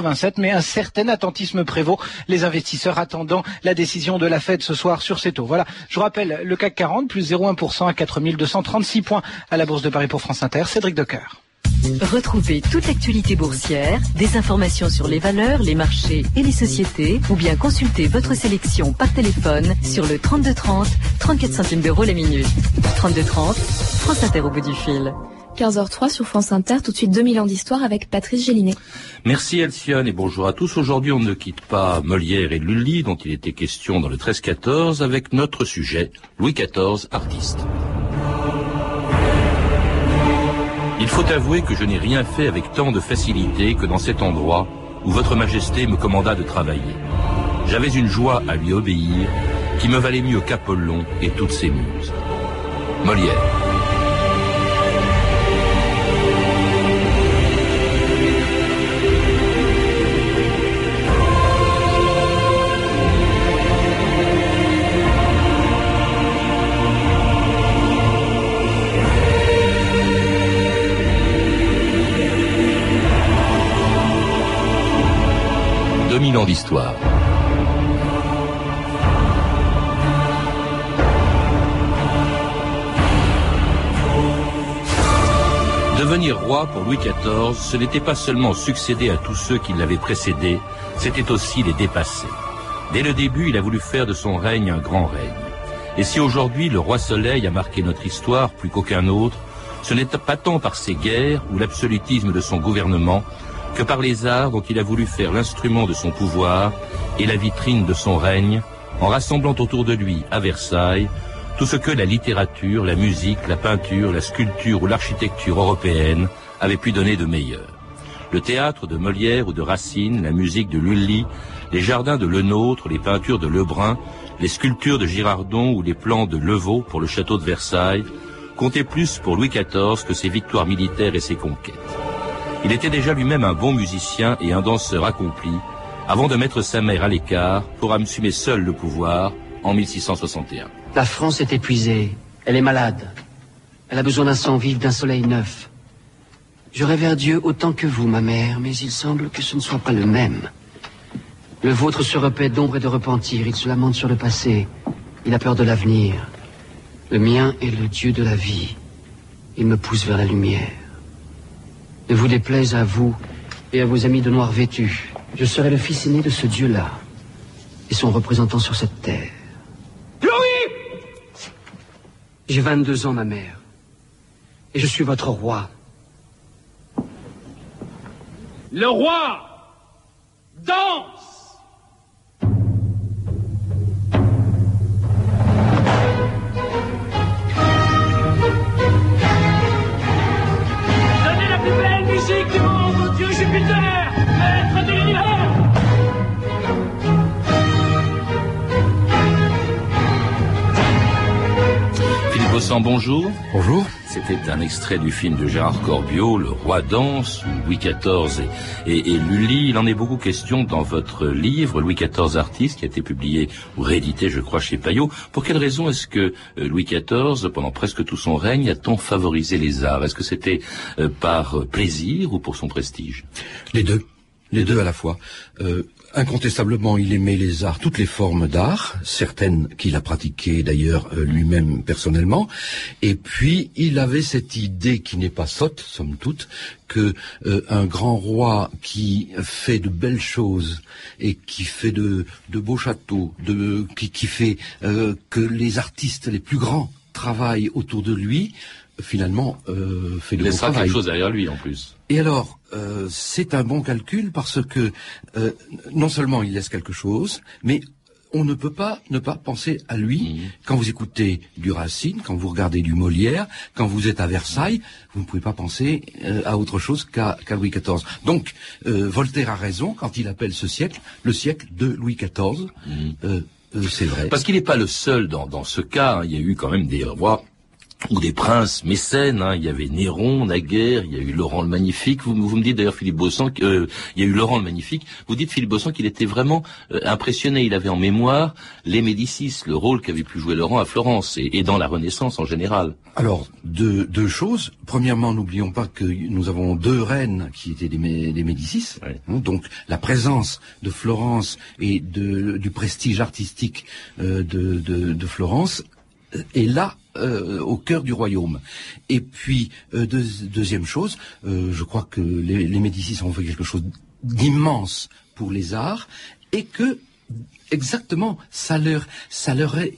87, mais un certain attentisme prévaut. Les investisseurs attendant la décision de la Fed ce soir sur ces taux. Voilà. Je vous rappelle le CAC 40 plus 0,1% à 4236 points à la Bourse de Paris pour France Inter. Cédric Decoeur. Retrouvez toute l'actualité boursière, des informations sur les valeurs, les marchés et les sociétés, ou bien consultez votre sélection par téléphone sur le 3230, 34 centimes d'euros la minute. 3230, France Inter au bout du fil. 15h03 sur France Inter, tout de suite 2000 ans d'histoire avec Patrice Gélinet. Merci Elciane et bonjour à tous. Aujourd'hui, on ne quitte pas Molière et Lully, dont il était question dans le 13-14, avec notre sujet, Louis XIV, artiste. Il faut avouer que je n'ai rien fait avec tant de facilité que dans cet endroit où Votre Majesté me commanda de travailler. J'avais une joie à lui obéir qui me valait mieux qu'Apollon et toutes ses muses. Molière. 2000 ans d'histoire. Devenir roi pour Louis XIV, ce n'était pas seulement succéder à tous ceux qui l'avaient précédé, c'était aussi les dépasser. Dès le début, il a voulu faire de son règne un grand règne. Et si aujourd'hui le roi Soleil a marqué notre histoire plus qu'aucun autre, ce n'est pas tant par ses guerres ou l'absolutisme de son gouvernement, que par les arts dont il a voulu faire l'instrument de son pouvoir et la vitrine de son règne, en rassemblant autour de lui, à Versailles, tout ce que la littérature, la musique, la peinture, la sculpture ou l'architecture européenne avaient pu donner de meilleur. Le théâtre de Molière ou de Racine, la musique de Lully, les jardins de Lenôtre, les peintures de Lebrun, les sculptures de Girardon ou les plans de Levaux pour le château de Versailles, comptaient plus pour Louis XIV que ses victoires militaires et ses conquêtes. Il était déjà lui-même un bon musicien et un danseur accompli, avant de mettre sa mère à l'écart pour assumer seul le pouvoir en 1661. La France est épuisée, elle est malade. Elle a besoin d'un sang vif, d'un soleil neuf. Je révère Dieu autant que vous, ma mère, mais il semble que ce ne soit pas le même. Le vôtre se repaît d'ombre et de repentir, il se lamente sur le passé, il a peur de l'avenir. Le mien est le Dieu de la vie, il me pousse vers la lumière ne vous déplaise à vous et à vos amis de noir vêtus. Je serai le fils aîné de ce Dieu-là et son représentant sur cette terre. Louis J'ai 22 ans, ma mère, et je suis votre roi. Le roi danse bonjour. Bonjour. C'était un extrait du film de Gérard Corbiot, Le Roi danse, ou Louis XIV et, et, Lully. Il en est beaucoup question dans votre livre, Louis XIV artiste, qui a été publié ou réédité, je crois, chez Payot. Pour quelle raison est-ce que euh, Louis XIV, pendant presque tout son règne, a tant favorisé les arts? Est-ce que c'était euh, par plaisir ou pour son prestige? Les deux. Les deux à la fois. Euh, Incontestablement, il aimait les arts, toutes les formes d'art, certaines qu'il a pratiquées d'ailleurs euh, lui-même personnellement. Et puis, il avait cette idée qui n'est pas sotte, somme toute, que euh, un grand roi qui fait de belles choses et qui fait de, beaux châteaux, qui, fait euh, que les artistes les plus grands travaillent autour de lui, finalement fait de beau travail. quelque chose derrière lui en plus. Et alors, euh, c'est un bon calcul parce que euh, non seulement il laisse quelque chose, mais on ne peut pas ne pas penser à lui mmh. quand vous écoutez du Racine, quand vous regardez du Molière, quand vous êtes à Versailles, vous ne pouvez pas penser euh, à autre chose qu'à Louis XIV. Donc Voltaire a raison quand il appelle ce siècle le siècle de Louis XIV. Mmh. c'est vrai. Parce qu'il n'est pas le seul dans, ce cas. Hein. Il y a eu quand même des rois ou des princes mécènes. Hein. Il y avait Néron, naguère, il y a eu Laurent le Magnifique. Vous, vous me dites d'ailleurs, Philippe Bossan, euh, il y a eu Laurent le Magnifique. Vous dites, Philippe Bossan, qu'il était vraiment euh, impressionné. Il avait en mémoire les Médicis, le rôle qu'avait pu jouer Laurent à Florence et, dans la Renaissance en général. Alors, deux, deux choses. Premièrement, n'oublions pas que nous avons deux reines qui étaient des, Médicis. Hein. donc, la présence de Florence et de, du prestige artistique euh, de, de, de Florence est là euh, au cœur du royaume. Et puis, euh, deuxième chose, euh, je crois que les, les Médicis ont fait quelque chose d'immense pour les arts et que exactement, ça leur, ça leur est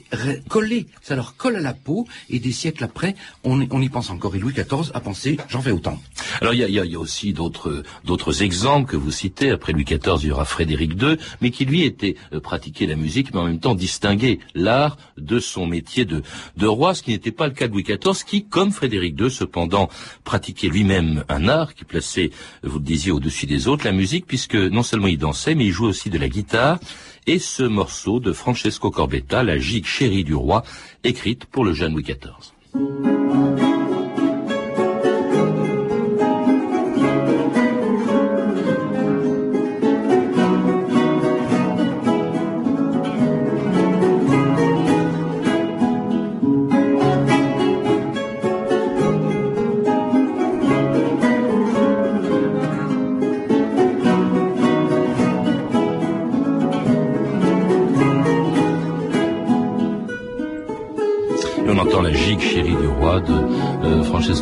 collé, ça leur colle à la peau, et des siècles après, on, y pense encore. Et Louis XIV a pensé, j'en fais autant. Alors il y a, aussi d'autres, d'autres exemples que vous citez. Après Louis XIV, il y aura Frédéric II, mais qui lui était euh, pratiqué la musique, mais en même temps distingué l'art de son métier de, de roi, ce qui n'était pas le cas de Louis XIV, qui, comme Frédéric II, cependant, pratiquait lui-même un art qui plaçait, vous le disiez, au-dessus des autres, la musique, puisque non seulement il dansait, mais il jouait aussi de la guitare et ce morceau de Francesco Corbetta, la gigue chérie du roi, écrite pour le jeune Louis XIV.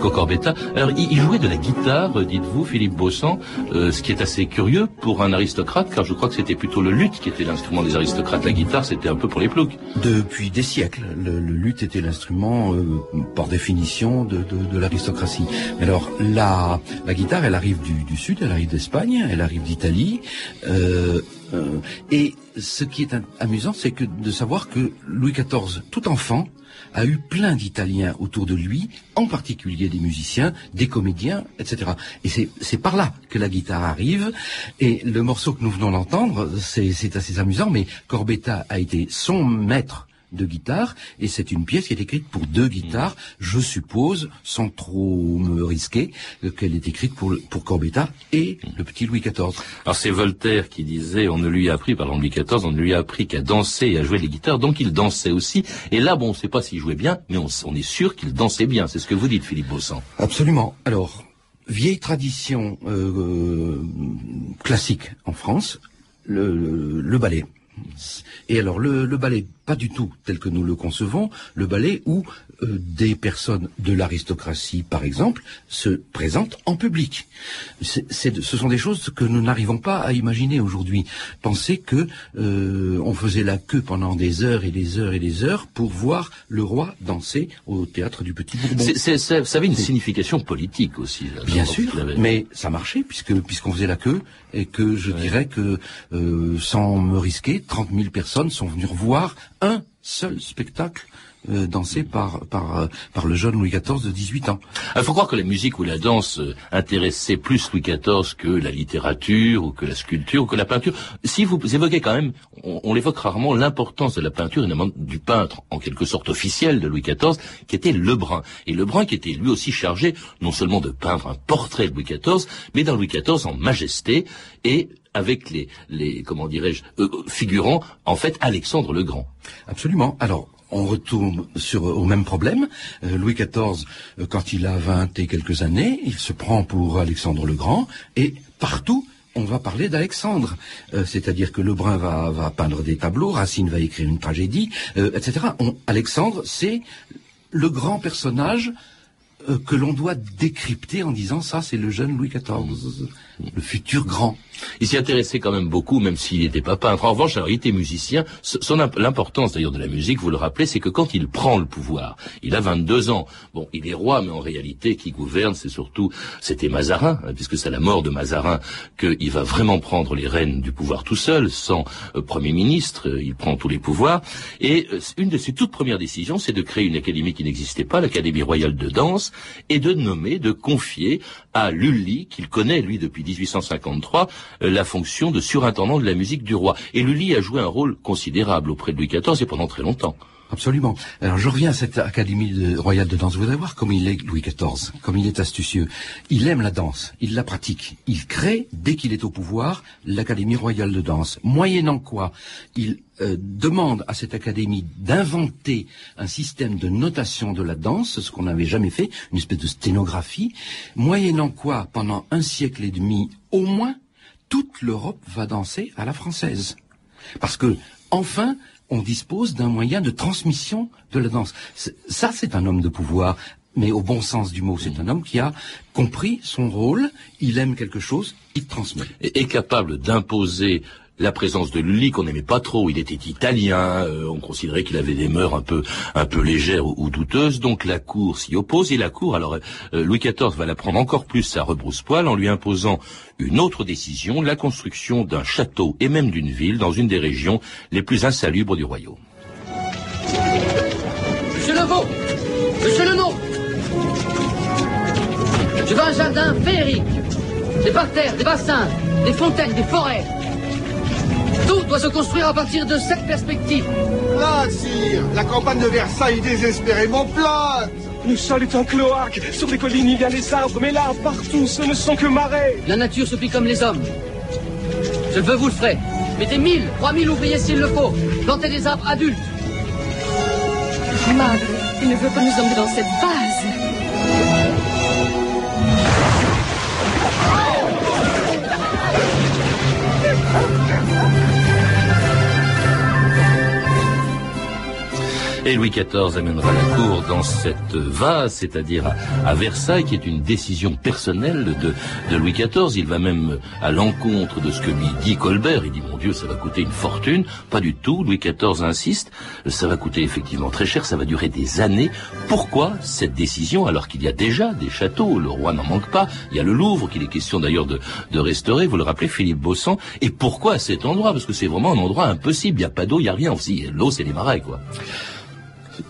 Corbetta. Alors, il, jouait de la guitare, dites-vous, Philippe Bossan, euh, ce qui est assez curieux pour un aristocrate, car je crois que c'était plutôt le luth qui était l'instrument des aristocrates. La guitare, c'était un peu pour les ploucs. Depuis des siècles, le, luth était l'instrument, euh, par définition, de, l'aristocratie. Alors, la, la guitare, elle arrive du, sud, elle arrive d'Espagne, elle arrive d'Italie. Euh, et ce qui est amusant, c'est que de savoir que Louis XIV, tout enfant, a eu plein d'Italiens autour de lui, en particulier des musiciens, des comédiens, etc. Et c'est par là que la guitare arrive. Et le morceau que nous venons d'entendre, c'est assez amusant, mais Corbetta a été son maître de guitare, et c'est une pièce qui est écrite pour deux guitares, je suppose, sans trop me risquer, qu'elle est écrite pour, pour Corbetta et le petit Louis XIV. Alors c'est Voltaire qui disait, on ne lui a appris, par Louis XIV, on ne lui a appris qu'à danser et à jouer les guitares, donc il dansait aussi, et là, bon, on ne sait pas s'il jouait bien, mais on, est sûr qu'il dansait bien, c'est ce que vous dites, Philippe Bossan. Absolument. Alors, vieille tradition euh, classique en France, le, le ballet. Et alors le, le ballet pas du tout tel que nous le concevons, le ballet où euh, des personnes de l'aristocratie, par exemple, se présentent en public. ce sont des choses que nous n'arrivons pas à imaginer aujourd'hui. Pensez que euh, on faisait la queue pendant des heures et des heures et des heures pour voir le roi danser au théâtre du Petit Bourbon. ça avait une signification politique aussi. Bien sûr, mais ça marchait puisque puisqu'on faisait la queue et que je dirais que euh, sans me risquer, 30 000 personnes sont venues voir un seul spectacle euh, dansé par par euh, par le jeune Louis XIV de 18 ans. Il faut croire que la musique ou la danse euh, intéressait plus Louis XIV que la littérature ou que la sculpture ou que la peinture. Si vous évoquez quand même, on, l'évoque rarement, l'importance de la peinture, notamment du peintre en quelque sorte officiel de Louis XIV, qui était Lebrun. Et Lebrun qui était lui aussi chargé non seulement de peindre un portrait de Louis XIV, mais d'un Louis XIV en majesté et avec les, les comment dirais-je, figurant en fait Alexandre le Grand. Absolument. Alors, on retourne sur, au même problème. Euh, Louis XIV, euh, quand il a vingt et quelques années, il se prend pour Alexandre le Grand, et partout, on va parler d'Alexandre. Euh, c'est-à-dire que Lebrun va, va, peindre des tableaux, Racine va écrire une tragédie, etc. Alexandre, c'est le grand personnage que l'on doit décrypter en disant ça, c'est le jeune Louis XIV le futur grand. Il s'y intéressait quand même beaucoup, même s'il n'était pas peintre. En revanche, alors, il était musicien. Son, l'importance d'ailleurs de la musique, vous le rappelez, c'est que quand il prend le pouvoir, il a 22 ans. Bon, il est roi, mais en réalité, qui gouverne, c'est surtout, c'était Mazarin, hein, puisque c'est la mort de Mazarin qu'il va vraiment prendre les rênes du pouvoir tout seul, sans euh, premier ministre. Euh, il prend tous les pouvoirs. Et euh, une de ses toutes premières décisions, c'est de créer une académie qui n'existait pas, l'Académie royale de danse, et de nommer, de confier à Lully, qu'il connaît lui depuis 1853 euh, la fonction de surintendant de la musique du roi. Et Lully a joué un rôle considérable auprès de Louis XIV et pendant très longtemps. Absolument. Alors je reviens à cette Académie royale de danse. Vous allez voir comme il est Louis XIV, comme il est astucieux. Il aime la danse, il la pratique. Il crée, dès qu'il est au pouvoir, l'Académie royale de danse. Moyennant quoi, il euh, demande à cette académie d'inventer un système de notation de la danse, ce qu'on n'avait jamais fait, une espèce de sténographie, moyennant quoi, pendant un siècle et demi au moins, toute l'Europe va danser à la française. Parce que, enfin, on dispose d'un moyen de transmission de la danse. Ça, c'est un homme de pouvoir. Mais au bon sens du mot, c'est un homme qui a compris son rôle, il aime quelque chose, il transmet. Et est capable d'imposer la présence de Lully qu'on n'aimait pas trop. Il était italien, euh, on considérait qu'il avait des mœurs un peu un peu légères ou, douteuses. Donc la cour s'y oppose et la cour, alors euh, Louis XIV va la prendre encore plus à rebrousse-poil en lui imposant une autre décision, la construction d'un château et même d'une ville dans une des régions les plus insalubres du royaume. Monsieur Levaux Monsieur Lenon Je veux un jardin féerique, des parterres, des bassins, des fontaines, des forêts. Tout doit se construire à partir de cette perspective. Plate, sire La campagne de Versailles est désespérément plate Le sol est un cloaque. Sur les collines, il y a les arbres, mais là, partout, ce ne sont que marais. La nature se plie comme les hommes. Je veux, vous le ferez. Mettez mille, trois mille ouvriers s'il le faut. Plantez des arbres adultes. Madre, il ne veut pas nous emmener dans cette base. Et Louis XIV amènera la cour dans cette vase, c'est-à-dire à, Versailles, qui est une décision personnelle de, Louis XIV. Il va même à l'encontre de ce que lui dit Colbert. Il dit, mon Dieu, ça va coûter une fortune. Pas du tout. Louis XIV insiste. Ça va coûter effectivement très cher. Ça va durer des années. Pourquoi cette décision alors qu'il y a déjà des châteaux? Le roi n'en manque pas. Il y a le Louvre qu'il est question d'ailleurs de, restaurer. Vous le rappelez, Philippe Bossan. Et pourquoi cet endroit? Parce que c'est vraiment un endroit impossible. Il n'y a pas d'eau, il n'y a rien. Aussi, l'eau, c'est les marais, quoi.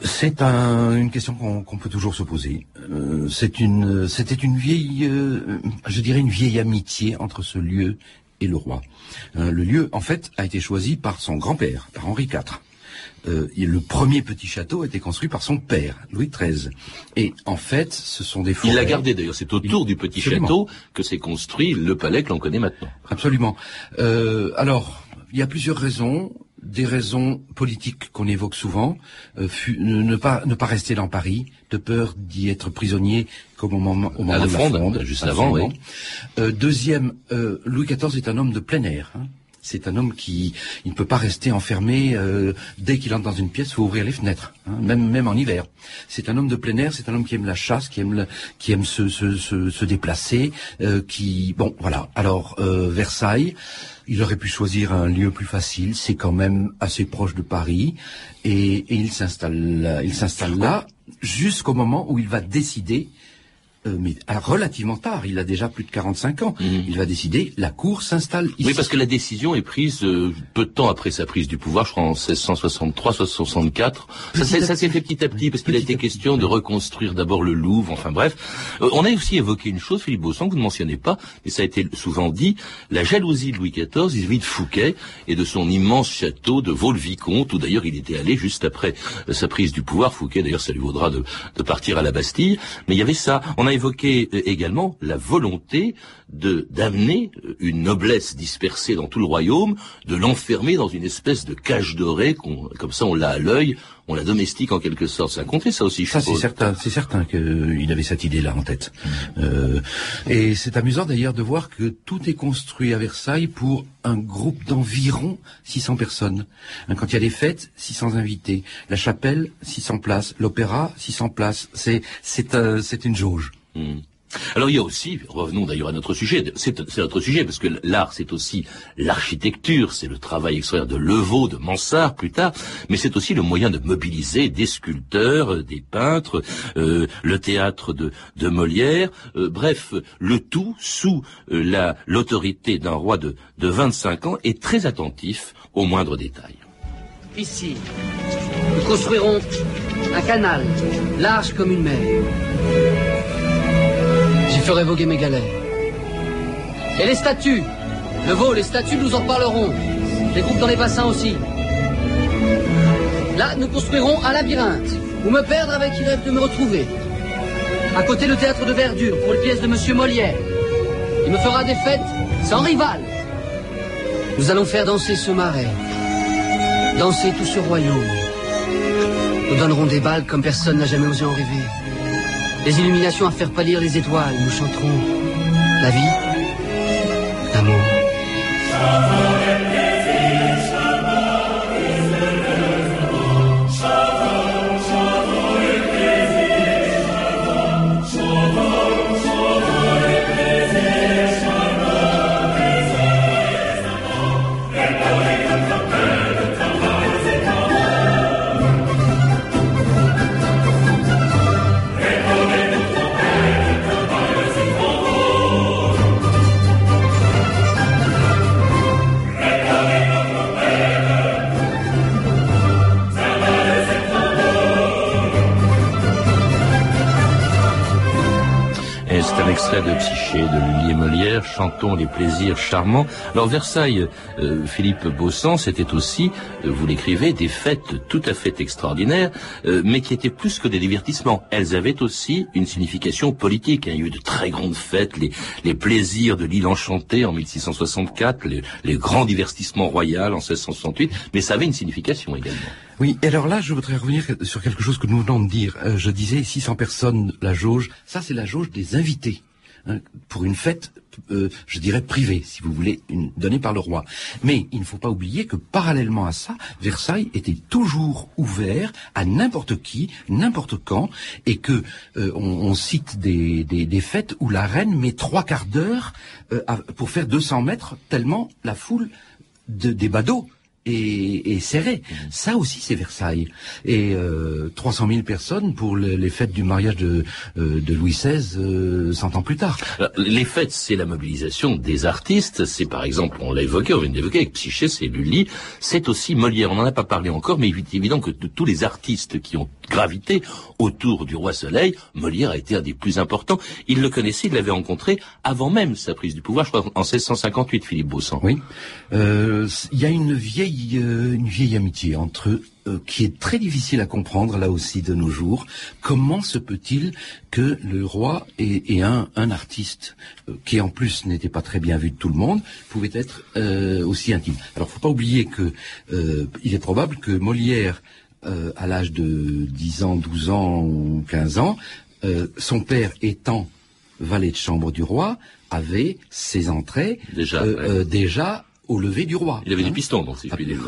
C'est une question qu'on peut toujours se poser. Euh, c'est une, c'était une vieille, euh, je dirais une vieille amitié entre ce lieu et le roi. Euh, le lieu, en fait, a été choisi par son grand-père, par Henri IV. Et le premier petit château a été construit par son père, Louis XIII. Et en fait, ce sont des forêts. Il l'a gardé d'ailleurs. C'est autour du petit château que s'est construit le palais que l'on connaît maintenant. Absolument. alors, il y a plusieurs raisons des raisons politiques qu'on évoque souvent, euh, ne, pas, ne pas rester dans Paris, de peur d'y être prisonnier comme au moment, au moment de la fronde, juste avant. Oui. Euh, deuxième, euh, Louis XIV est un homme de plein air. Hein. C'est un homme qui ne peut pas rester enfermé dès qu'il entre dans une pièce, il faut ouvrir les fenêtres, hein, même même en hiver. C'est un homme de plein air, c'est un homme qui aime la chasse, qui aime qui aime se se, se, déplacer, qui bon voilà. Alors Versailles, il aurait pu choisir un lieu plus facile, c'est quand même assez proche de Paris, et, et il s'installe, il s'installe là jusqu'au moment où il va décider euh, mais relativement tard, il a déjà plus de 45 ans. Mhm. Il va décider, la Cour s'installe ici. Oui, parce que la décision est prise euh, peu de temps après sa prise du pouvoir, je crois en 1663, 1664. Ça, s'est fait petit à petit, parce qu'il a été question de reconstruire d'abord le Louvre, enfin bref. Euh, on a aussi évoqué une chose, Philippe Bosson, que vous ne mentionnez pas, mais ça a été souvent dit, la jalousie de Louis XIV vis-à-vis de Fouquet et de son immense château de Vaux-le-Vicomte, où d'ailleurs il était allé juste après sa prise du pouvoir. Fouquet, d'ailleurs, ça lui vaudra de, de partir à la Bastille. Mais il y avait ça. On a évoqué euh, également la volonté de d'amener euh, une noblesse dispersée dans tout le royaume, de l'enfermer dans une espèce de cage dorée, comme ça on l'a à l'œil, on la domestique en quelque sorte. Ça a compté ça aussi, je Ça c'est certain, c'est certain qu'il avait cette idée-là en tête. Euh, et c'est amusant d'ailleurs de voir que tout est construit à Versailles pour un groupe d'environ 600 personnes. Hein, quand il y a des fêtes, 600 invités. La chapelle, 600 places. L'opéra, 600 places. C'est c'est c'est une jauge. Hmm. Alors il y a aussi, revenons d'ailleurs à notre sujet, c'est notre sujet, parce que l'art c'est aussi l'architecture, c'est le travail extraordinaire de Levaux, de Mansart plus tard, mais c'est aussi le moyen de mobiliser des sculpteurs, euh, des peintres, euh, le théâtre de, Molière, euh, bref, le tout sous la l'autorité d'un roi de, de 25 ans et très attentif aux moindres détails. Ici, nous construirons un canal large comme une mer ferai voguer mes galères. Et les statues Le veau, les statues, nous en parlerons. Les groupes dans les bassins aussi. Là, nous construirons un labyrinthe, où me perdre avec qui rêve de me retrouver. À côté, le théâtre de verdure pour les pièces de Monsieur Molière. Il me fera des fêtes sans rival. Nous allons faire danser ce marais, danser tout ce royaume. Nous donnerons des balles comme personne n'a jamais osé en rêver. Des illuminations à faire pâlir les étoiles. Nous chanterons la vie, l'amour. De Lully et Molière, chantons les plaisirs charmants. Alors Versailles, euh, Philippe Bossan, c'était aussi, euh, vous l'écrivez, des fêtes tout à fait extraordinaires, euh, mais qui étaient plus que des divertissements. Elles avaient aussi une signification politique. Il y a eu de très grandes fêtes, les, les plaisirs de l'île enchantée en 1664, les, les grands divertissements royaux en 1668, mais ça avait une signification également. Oui, et alors là, je voudrais revenir sur quelque chose que nous venons de dire. je disais 600 personnes, la jauge, ça c'est la jauge des invités. Pour une fête, euh, je dirais privée, si vous voulez, donnée par le roi. Mais il ne faut pas oublier que parallèlement à ça, Versailles était toujours ouvert à n'importe qui, n'importe quand, et que euh, on, cite des, des, fêtes où la reine met trois quarts d'heure euh, pour faire 200 mètres, tellement la foule de, des badauds et, serré. Mhm. Ça aussi, c'est Versailles. Et euh, 300 000 personnes pour les fêtes du mariage de, euh, de Louis XVI euh, 100 ans plus tard. les fêtes, c'est la mobilisation des artistes. C'est par exemple, on l'a évoqué, on vient d'évoquer avec Psyché, c'est Lully. C'est aussi Molière. On n'en a pas parlé encore, mais il est évident que de tous les artistes qui ont gravité autour du roi Soleil, Molière a été un des plus importants. Il le connaissait, il l'avait rencontré avant même sa prise du pouvoir, je crois en 1658, Philippe Bossan. Oui. Euh, il y a une vieille euh, une vieille amitié entre eux euh, qui est très difficile à comprendre là aussi de nos jours. Comment se peut-il que le roi et, un, un, artiste euh, qui en plus n'était pas très bien vu de tout le monde pouvait être aussi intime? Alors, faut pas oublier que il est probable que Molière, à l'âge de 10 ans, 12 ans ou 15 ans, son père étant valet de chambre du roi, avait ses entrées déjà, déjà au lever du roi. Il avait des hein. pistons, donc, si je puis dire.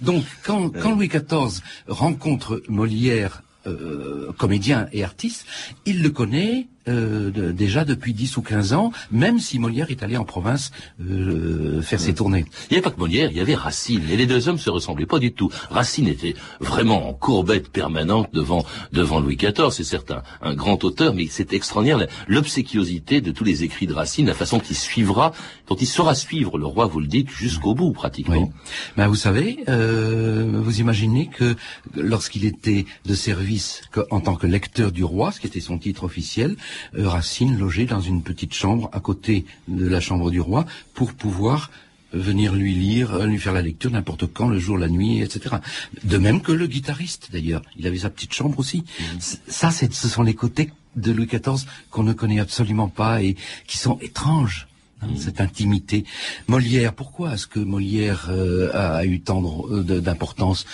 Donc, quand, quand Louis XIV rencontre Molière euh, comédien et artiste, il le connaît euh, déjà depuis 10 ou 15 ans, même si Molière est allé en province euh, faire ses tournées. Il n'y avait pas que Molière, il y avait Racine, et les deux hommes se ressemblaient pas du tout. Racine était vraiment en courbette permanente devant devant Louis XIV, c'est certain, un grand auteur, mais c'est extraordinaire l'obséquiosité de tous les écrits de Racine, la façon qu'il suivra, dont il saura suivre le roi, vous le dites, jusqu'au bout pratiquement. Oui. Ben, vous savez, euh, vous imaginez que lorsqu'il était de service en tant que lecteur du roi, ce qui était son titre officiel, Racine logeait dans une petite chambre à côté de la chambre du roi pour pouvoir venir lui lire, euh, lui faire la lecture n'importe quand, le jour, la nuit, etc. De même que le guitariste, d'ailleurs. Il avait sa petite chambre aussi. Mmh. Ça, ce sont les côtés de Louis XIV qu'on ne connaît absolument pas et qui sont étranges. Hein, mmh. cette intimité. Molière, pourquoi est-ce que Molière euh, a, eu tant d'importance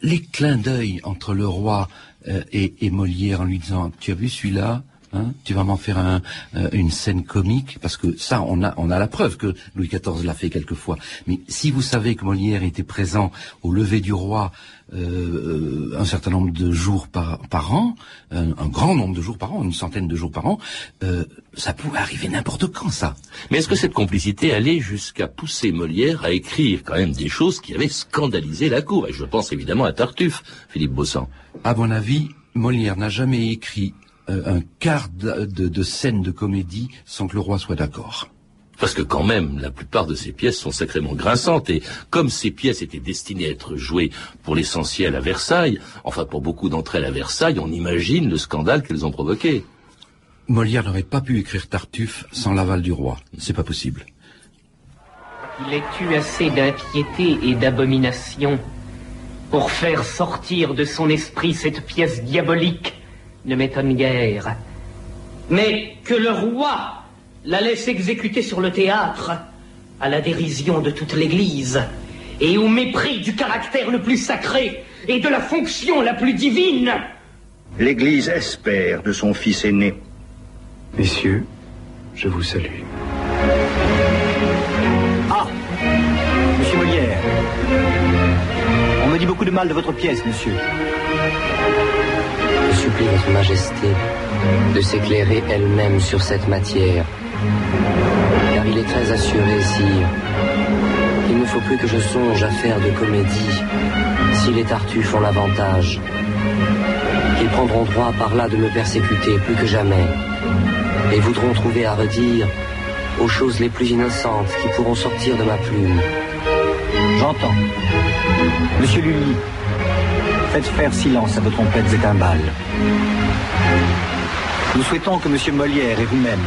Les clins d'œil entre le roi et, et Molière en lui disant, tu as vu celui-là? Hein, tu vas m'en faire euh, une scène comique parce que ça, on a, on a la preuve que Louis XIV l'a fait quelquefois. Mais si vous savez que Molière était présent au lever du roi euh, un certain nombre de jours par, par an, un, grand nombre de jours par an, une centaine de jours par an, euh, ça pouvait arriver n'importe quand, ça. Mais est-ce que cette complicité allait jusqu'à pousser Molière à écrire quand même des choses qui avaient scandalisé la cour? Et je pense évidemment à Tartuffe, Philippe Bossan. À mon avis, Molière n'a jamais écrit un quart de, de, scène de comédie sans que le roi soit d'accord. Parce que quand même, la plupart de ces pièces sont sacrément grinçantes, et comme ces pièces étaient destinées à être jouées pour l'essentiel à Versailles, enfin pour beaucoup d'entre elles à Versailles, on imagine le scandale qu'elles ont provoqué. Molière n'aurait pas pu écrire Tartuffe sans l'aval du roi. C'est pas possible. Il est eu assez d'impiété et d'abomination pour faire sortir de son esprit cette pièce diabolique ne m'étonne guère. Mais que le roi la laisse exécuter sur le théâtre, à la dérision de toute l'Église, et au mépris du caractère le plus sacré et de la fonction la plus divine. L'Église espère de son fils aîné. Messieurs, je vous salue. Ah Monsieur Molière. On me dit beaucoup de mal de votre pièce, monsieur. Je supplie votre majesté de s'éclairer elle-même sur cette matière. Car il est très assuré, sire, il ne faut plus que je songe à faire de comédie si les Tartuffes ont l'avantage. Qu'ils prendront droit par là de me persécuter plus que jamais et voudront trouver à redire aux choses les plus innocentes qui pourront sortir de ma plume. J'entends. Monsieur Lully, faites faire silence à vos trompettes et timbales. Nous souhaitons que Monsieur Molière et vous-même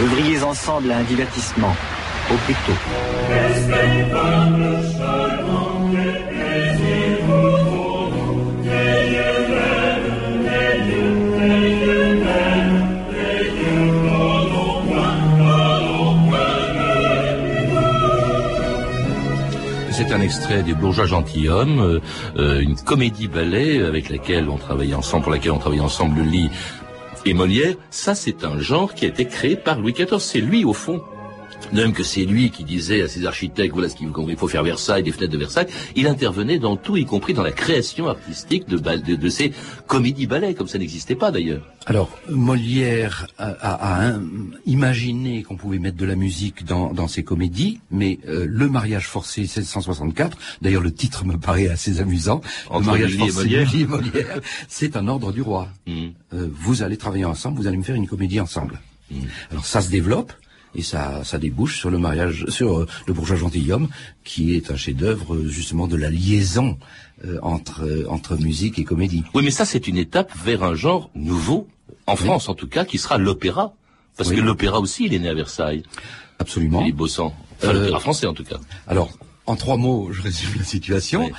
œuvriez ensemble à un divertissement, au plus tôt. C'est un extrait des Bourgeois gentilshommes, euh, euh, une comédie ballet avec laquelle on travaillait ensemble, pour laquelle on travaillait ensemble Lully et Molière. Ça, c'est un genre qui a été créé par Louis XIV. C'est lui, au fond, même que c'est lui qui disait à ses architectes, voilà ce qu'il faut, faire Versailles, des fenêtres de Versailles, il intervenait dans tout, y compris dans la création artistique de, de, de ces comédies-ballets, comme ça n'existait pas d'ailleurs. Alors, Molière a, a- a, imaginé qu'on pouvait mettre de la musique dans, dans ses comédies, mais euh, le mariage forcé 1664, d'ailleurs le titre me paraît assez amusant, Entre le mariage Lully forcé Molière. Et Molière, c'est un ordre du roi. Mhm. Euh, vous allez travailler ensemble, vous allez me faire une comédie ensemble. Alors ça se développe. Et ça, ça débouche sur le mariage, sur euh, le bourgeois gentilhomme, qui est un chef-d'œuvre euh, justement de la liaison euh, entre entre musique et comédie. Oui, mais ça, c'est une étape vers un genre nouveau, en France en tout cas, qui sera l'opéra. Parce Oui. que l'opéra aussi, il est né à Versailles. Absolument. Philippe Bossan. Enfin, Euh, l'opéra français en tout cas. Alors, en trois mots, je résume la situation.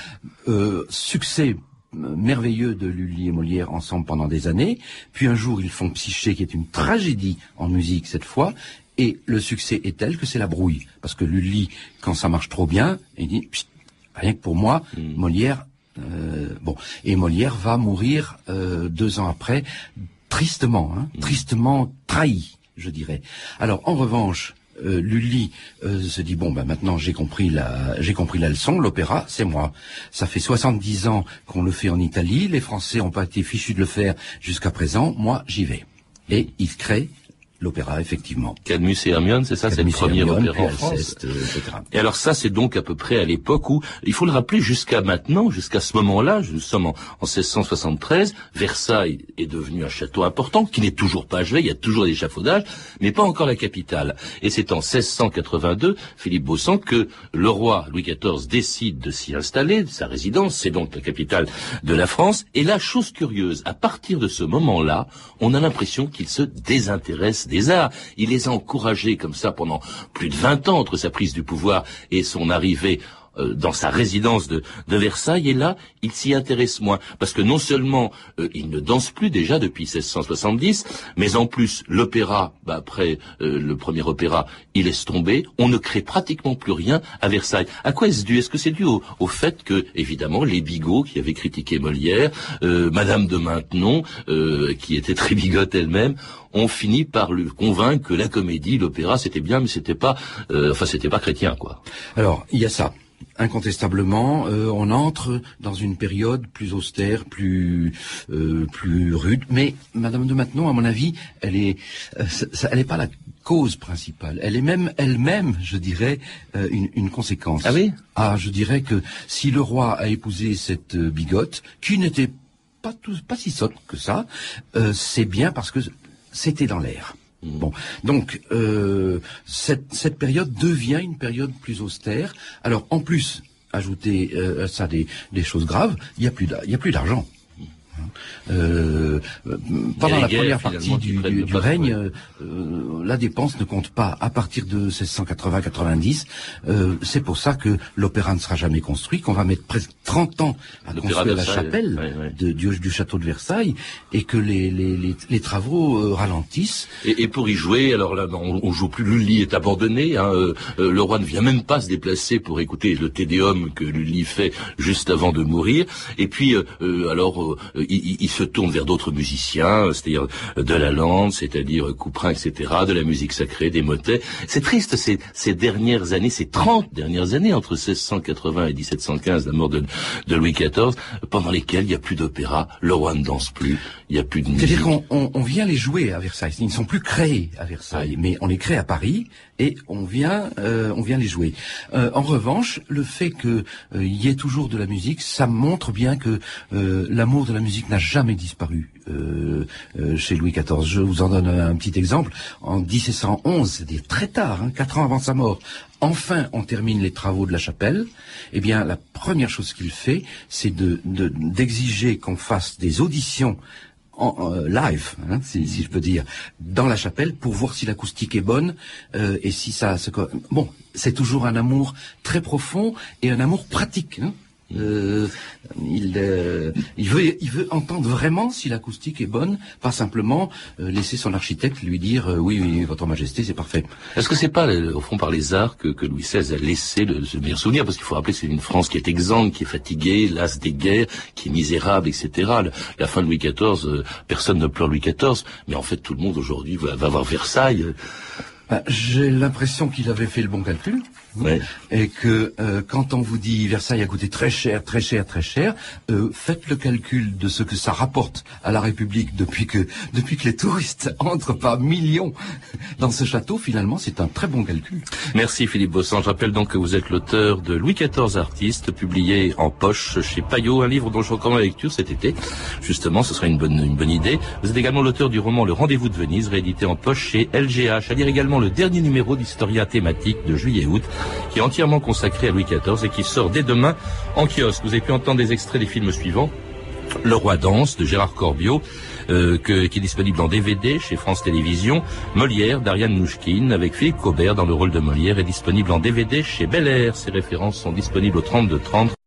Euh, succès merveilleux de Lully et Molière ensemble pendant des années. Puis un jour, ils font Psyché, qui est une tragédie en musique cette fois. Et le succès est tel que c'est la brouille. Parce que Lully, quand ça marche trop bien, il dit, rien que pour moi, Molière, euh, bon. Et Molière va mourir euh, deux ans après, tristement, hein, tristement trahi, je dirais. Alors, en revanche, euh, Lully euh, se dit bon ben maintenant j'ai compris la j'ai compris la leçon l'opéra c'est moi ça fait 70 ans qu'on le fait en Italie les Français ont pas été fichus de le faire jusqu'à présent moi j'y vais et il crée l'opéra effectivement Cadmus et Hermione, c'est ça, c'est le premier opéra en France. Euh, etc. Et alors ça, c'est donc à peu près à l'époque où, il faut le rappeler, jusqu'à maintenant, jusqu'à ce moment-là, nous sommes en, en 1673, Versailles est devenu un château important, qui n'est toujours pas achevé, il y a toujours des échafaudages, mais pas encore la capitale. Et c'est en 1682, Philippe Bossan, que le roi Louis XIV décide de s'y installer, sa résidence, c'est donc la capitale de la France. Et la chose curieuse, à partir de ce moment-là, on a l'impression qu'il se désintéresse des arts. Il les a encouragés comme ça pendant plus de 20 ans entre sa prise du pouvoir et son arrivée euh, dans sa résidence de, de Versailles et là il s'y intéresse moins. Parce que non seulement euh, il ne danse plus déjà depuis 1670 mais en plus l'opéra bah, après euh, le premier opéra il laisse tomber. On ne crée pratiquement plus rien à Versailles. À quoi est-ce dû? Est-ce que c'est dû au, au fait que évidemment les bigots qui avaient critiqué Molière euh, Madame de Maintenon euh, qui était très bigote elle-même ont fini par lui convaincre que la comédie l'opéra c'était bien mais c'était pas euh, enfin c'était pas chrétien quoi. Alors, il y a ça. Incontestablement, euh, on entre dans une période plus austère, plus euh, plus rude. Mais Madame de Maintenon, à mon avis, elle est, euh, ça- elle n'est pas la cause principale. Elle est même elle-même, je dirais, une, une conséquence. Ah oui? Ah, je dirais que si le roi a épousé cette bigote, qui n'était pas tout, pas si sotte que ça, euh, c'est bien parce que c'était dans l'air. Bon, donc euh, cette, cette période devient une période plus austère. Alors en plus, ajouter euh, ça des, des choses graves, il n'y a plus d'argent. Euh, pendant les la guerres, première partie du, règne, euh, euh, la dépense ne compte pas. À partir de 1680-90, euh, c'est pour ça que l'opéra ne sera jamais construit, qu'on va mettre presque 30 ans à construire la chapelle ouais, ouais. de- du, du château de Versailles, et que les, les, les, les travaux euh, ralentissent. Et, et pour y jouer, alors là, on, on joue plus. Lully est abandonné. Hein, euh, euh, le roi ne vient même pas se déplacer pour écouter le Tédéum que Lully fait juste avant de mourir. Et puis, euh, euh, alors, euh, il, il- se tourne vers d'autres musiciens, c'est-à-dire de la lande, c'est-à-dire Couperin, etc., de la musique sacrée, des motets. C'est triste ces, ces dernières années, ces 30 dernières années entre 1680 et 1715, la mort de, de Louis XIV, pendant lesquelles il n'y a plus d'opéra, le roi ne danse plus, il n'y a plus de musique. C'est-à-dire qu'on on, on vient les jouer à Versailles. Ils ne sont plus créés à Versailles, mais on les crée à Paris et on vient, euh, on vient les jouer. Euh, en revanche, le fait qu'il y ait toujours de la musique, ça montre bien que euh, l'amour de la musique n'a jamais disparu euh, euh, chez Louis XIV. Je vous en donne un, petit exemple. En 1711, c'est très tard, hein, quatre ans avant sa mort. Enfin, on termine les travaux de la chapelle. Eh bien, la première chose qu'il fait, c'est de- d'exiger qu'on fasse des auditions en, euh, live, hein, si, je peux dire, dans la chapelle pour voir si l'acoustique est bonne euh, et si ça se... Bon, c'est toujours un amour très profond et un amour pratique. hein. Euh, il, euh, il, veut, il veut entendre vraiment si l'acoustique est bonne, pas simplement euh, laisser son architecte lui dire euh, oui, oui, votre majesté, c'est parfait. Est-ce que c'est pas, euh, au fond, par les arts que, que Louis XVI a laissé le, ce meilleur souvenir? Parce qu'il faut rappeler c'est une France qui est exsangue, qui est fatiguée, lasse des guerres, qui est misérable, etc. La fin de Louis XIV, euh, personne ne pleure Louis XIV, mais en fait, tout le monde aujourd'hui va, va voir Versailles. Ben, J'ai l'impression qu'il avait fait le bon calcul. Ouais. Et que euh, quand on vous dit Versailles a coûté très cher, très cher, très cher, euh, faites le calcul de ce que ça rapporte à la République depuis que depuis que les touristes entrent par millions dans ce château. Finalement, c'est un très bon calcul. Merci Philippe Bossan. Je rappelle donc que vous êtes l'auteur de Louis XIV Artiste, publié en poche chez Payot, un livre dont je recommande la lecture cet été. Justement, ce sera une bonne, une bonne idée. Vous êtes également l'auteur du roman Le Rendez-vous de Venise, réédité en poche chez LGH. À lire également le dernier numéro d'Historia thématique de juillet-août, qui est entièrement consacré à Louis XIV et qui sort dès demain en kiosque. Vous avez pu entendre des extraits des films suivants. Le Roi danse de Gérard Corbiot, euh, qui est disponible en DVD chez France Télévisions. Molière d'Ariane Nouchkine avec Philippe Cobert dans le rôle de Molière est disponible en DVD chez Bel Air. Ces références sont disponibles au 32 30.